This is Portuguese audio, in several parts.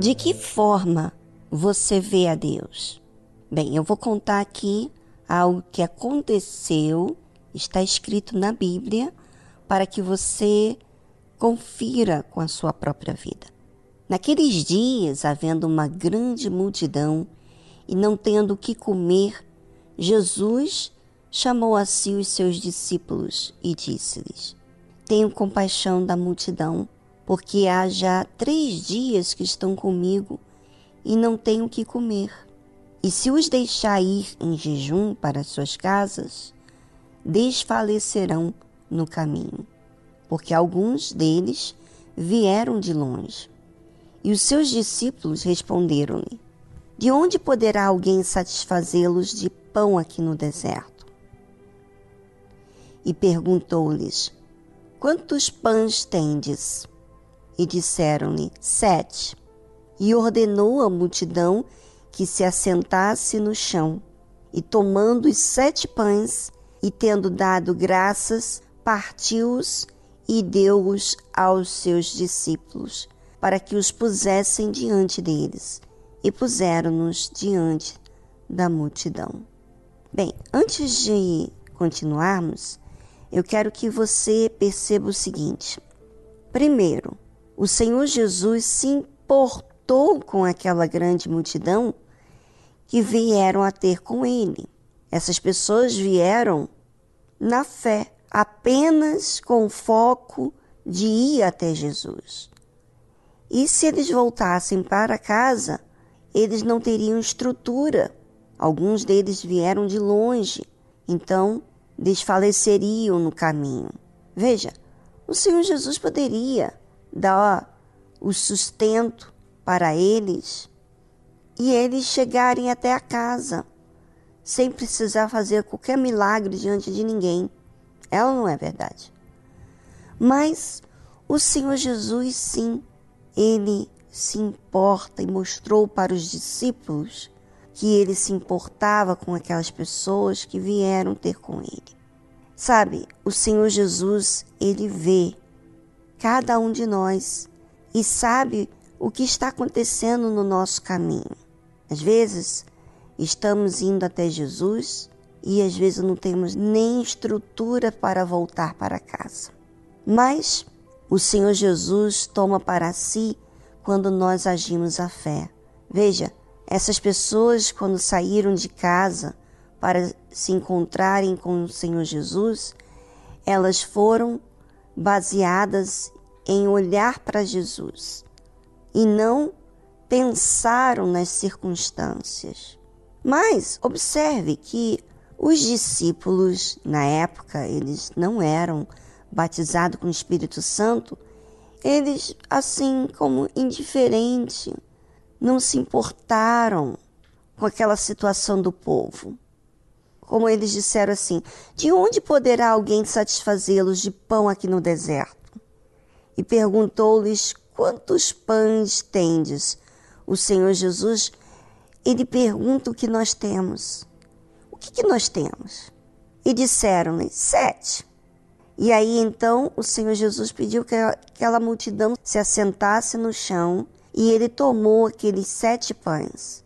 De que forma você vê a Deus? Bem, eu vou contar aqui algo que aconteceu, está escrito na Bíblia, para que você confira com a sua própria vida. Naqueles dias, havendo uma grande multidão e não tendo o que comer, Jesus chamou a si os seus discípulos e disse-lhes: Tenho compaixão da multidão, porque há já três dias que estão comigo e não tenho o que comer. E se os deixar ir em jejum para suas casas, desfalecerão no caminho, porque alguns deles vieram de longe. E os seus discípulos responderam-lhe: De onde poderá alguém satisfazê-los de pão aqui no deserto? E perguntou-lhes: Quantos pães tendes? E disseram-lhe: Sete. E ordenou à multidão que se assentasse no chão. E tomando os sete pães, e tendo dado graças, partiu-os e deu-os aos seus discípulos, para que os pusessem diante deles, e puseram-nos diante da multidão. Bem, antes de continuarmos, eu quero que você perceba o seguinte: primeiro, o Senhor Jesus se importou com aquela grande multidão que vieram a ter com ele. Essas pessoas vieram na fé, apenas com foco de ir até Jesus. E se eles voltassem para casa, eles não teriam estrutura. Alguns deles vieram de longe, então desfaleceriam no caminho. Veja, o Senhor Jesus poderia dar o sustento para eles e eles chegarem até a casa sem precisar fazer qualquer milagre diante de ninguém. Ela não é verdade. Mas o Senhor Jesus, sim, ele se importa e mostrou para os discípulos que ele se importava com aquelas pessoas que vieram ter com ele. Sabe, o Senhor Jesus, ele vê cada um de nós e sabe o que está acontecendo no nosso caminho. Às vezes, estamos indo até Jesus e às vezes não temos nem estrutura para voltar para casa. Mas o Senhor Jesus toma para si quando nós agimos a fé. Veja, essas pessoas, quando saíram de casa para se encontrarem com o Senhor Jesus, elas foram baseadas em olhar para Jesus e não pensaram nas circunstâncias. Mas observe que os discípulos, na época, eles não eram batizados com o Espírito Santo, eles, assim como indiferente, não se importaram com aquela situação do povo. Como eles disseram assim: de onde poderá alguém satisfazê-los de pão aqui no deserto? E perguntou-lhes: quantos pães tendes? o Senhor Jesus, ele pergunta o que nós temos. O que, que nós temos? E disseram-lhe, sete. E aí então o Senhor Jesus pediu que aquela multidão se assentasse no chão e ele tomou aqueles sete pães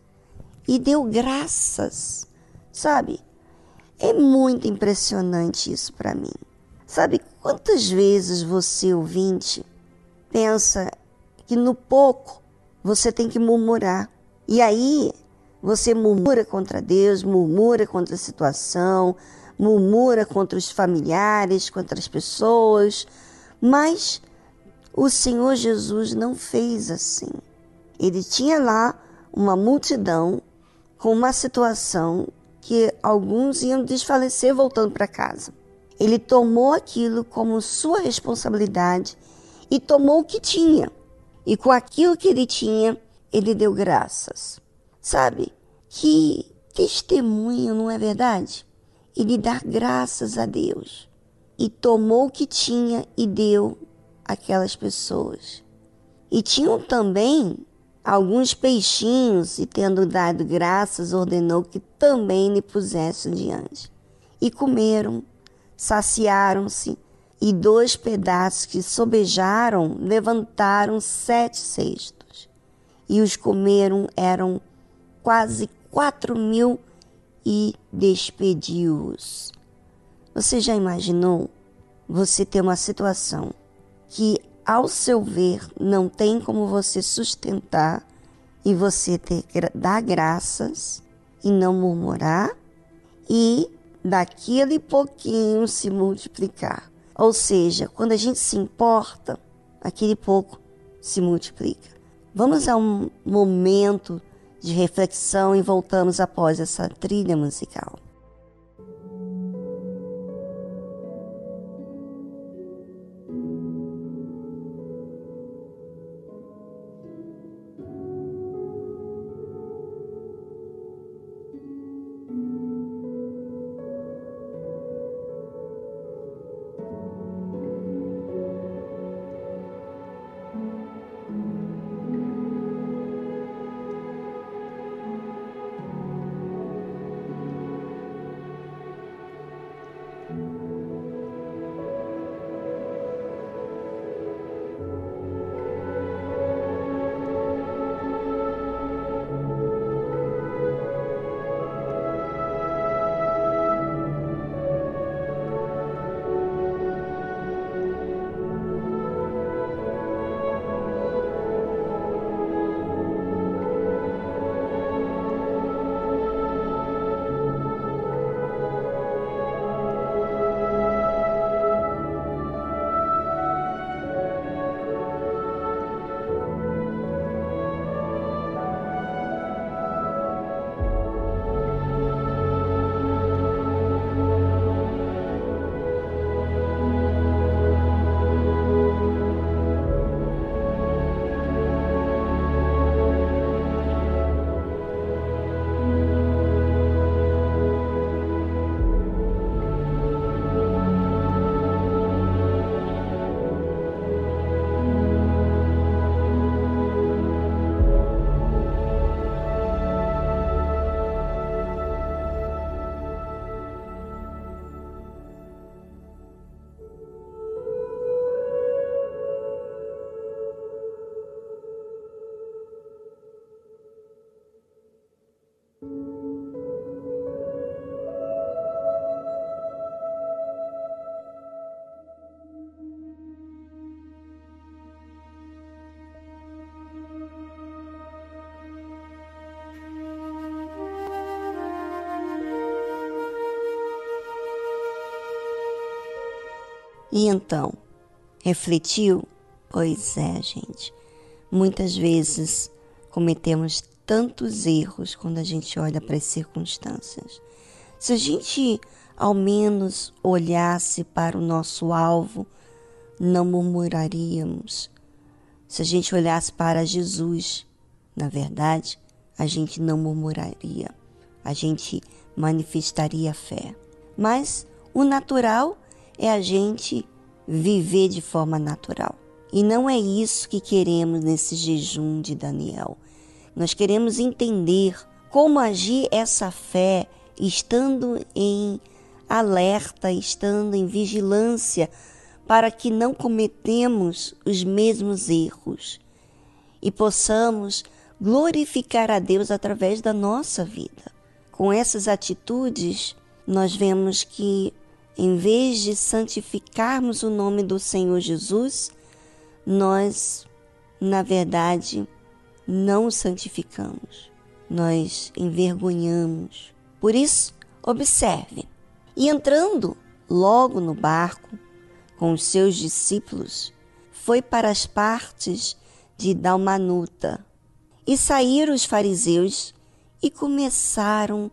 e deu graças. Sabe? É muito impressionante isso para mim. Sabe quantas vezes você, ouvinte, pensa que no pouco você tem que murmurar. E aí você murmura contra Deus, murmura contra a situação, murmura contra os familiares, contra as pessoas, mas o Senhor Jesus não fez assim. Ele tinha lá uma multidão com uma situação que alguns iam desfalecer voltando para casa. Ele tomou aquilo como sua responsabilidade e tomou o que tinha e com aquilo que ele tinha, ele deu graças. Sabe? Que testemunho, não é verdade? Ele dar graças a Deus. E tomou o que tinha e deu aquelas pessoas. E tinham também alguns peixinhos, e tendo dado graças, ordenou que também lhe pusessem diante. E comeram, saciaram-se e dois pedaços que sobejaram levantaram sete cestos. e os comeram eram quase quatro mil e despediu-os. Você já imaginou você ter uma situação que, ao seu ver, não tem como você sustentar e você ter dar graças e não murmurar e daquele pouquinho se multiplicar? Ou seja, quando a gente se importa, aquele pouco se multiplica. Vamos a um momento de reflexão e voltamos após essa trilha musical. E então, refletiu? Pois é, gente. Muitas vezes cometemos tantos erros quando a gente olha para as circunstâncias. Se a gente ao menos olhasse para o nosso alvo, não murmuraríamos. Se a gente olhasse para Jesus, na verdade, a gente não murmuraria, a gente manifestaria fé. Mas o natural é a gente viver de forma natural. E não é isso que queremos nesse jejum de Daniel. Nós queremos entender como agir essa fé estando em alerta, estando em vigilância, para que não cometemos os mesmos erros e possamos glorificar a Deus através da nossa vida. Com essas atitudes, nós vemos que em vez de santificarmos o nome do Senhor Jesus, nós, na verdade, não o santificamos, nós envergonhamos. Por isso, observe. E entrando logo no barco com os seus discípulos, foi para as partes de Dalmanuta. E saíram os fariseus e começaram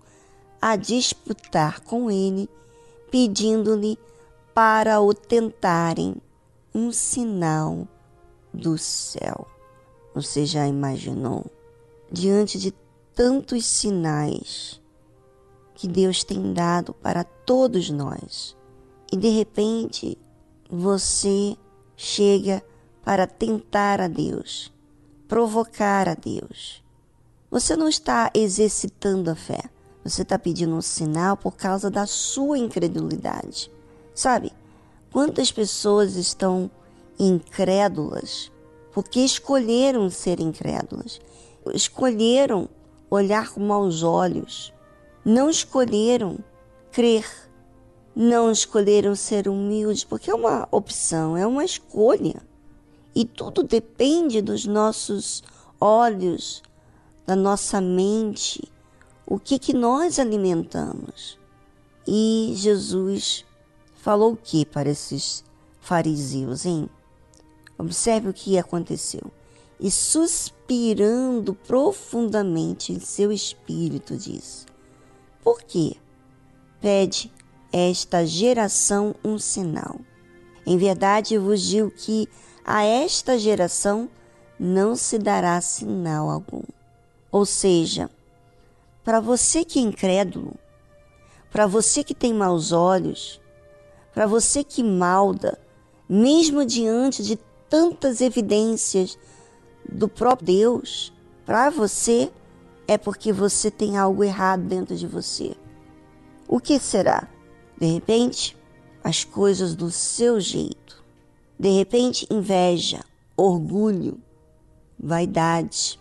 a disputar com ele pedindo-lhe para o tentarem um sinal do céu. Você já imaginou? Diante de tantos sinais que Deus tem dado para todos nós, e de repente você chega para tentar a Deus, provocar a Deus. Você não está exercitando a fé, você está pedindo um sinal por causa da sua incredulidade. Sabe, quantas pessoas estão incrédulas porque escolheram ser incrédulas, escolheram olhar com maus olhos, não escolheram crer, não escolheram ser humildes, porque é uma opção, é uma escolha. E tudo depende dos nossos olhos, da nossa mente, o que, que nós alimentamos. E Jesus falou o que para esses fariseus, hein? Observe o que aconteceu. E suspirando profundamente em seu espírito, diz: Por que pede esta geração um sinal? Em verdade vos digo que a esta geração não se dará sinal algum. Ou seja, para você que é incrédulo, para você que tem maus olhos, para você que malda, mesmo diante de tantas evidências do próprio Deus para você, é porque você tem algo errado dentro de você. O que será? De repente, as coisas do seu jeito. De repente, inveja, orgulho, vaidade.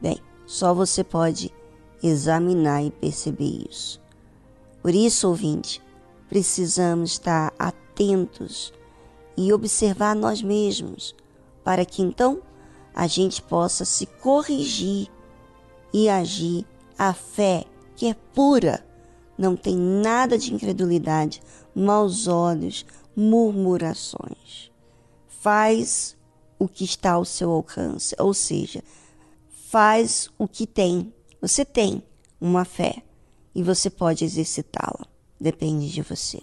Bem, só você pode examinar e perceber isso. Por isso, ouvinte, precisamos estar atentos e observar nós mesmos, para que então a gente possa se corrigir e agir. A fé, que é pura, não tem nada de incredulidade, maus olhos, murmurações. Faz o que está ao seu alcance, ou seja, faz o que tem. Você tem uma fé e você pode exercitá-la. Depende de você.